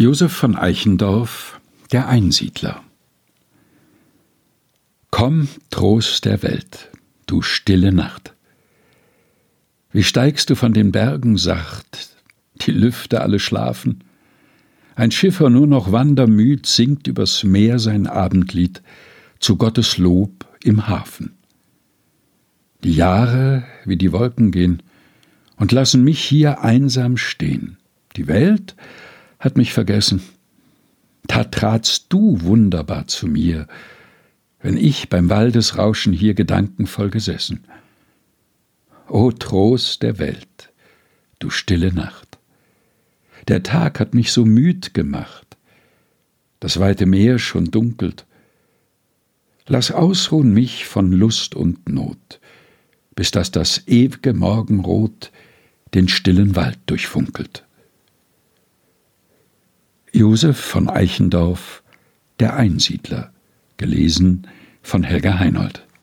Josef von Eichendorff, der Einsiedler. Komm, Trost der Welt, du stille Nacht. Wie steigst du von den Bergen sacht, die Lüfte alle schlafen, ein Schiffer nur noch wandermüd singt übers Meer sein Abendlied zu Gottes Lob im Hafen. Die Jahre wie die Wolken gehen und lassen mich hier einsam stehen. Die Welt hat mich vergessen. Da tratst du wunderbar zu mir, wenn ich beim Waldesrauschen hier gedankenvoll gesessen. O Trost der Welt, du stille Nacht. Der Tag hat mich so müd gemacht, das weite Meer schon dunkelt. Lass ausruhen mich von Lust und Not, bis dass das ew'ge Morgenrot den stillen Wald durchfunkelt. Josef von Eichendorff Der Einsiedler gelesen von Helga Heinold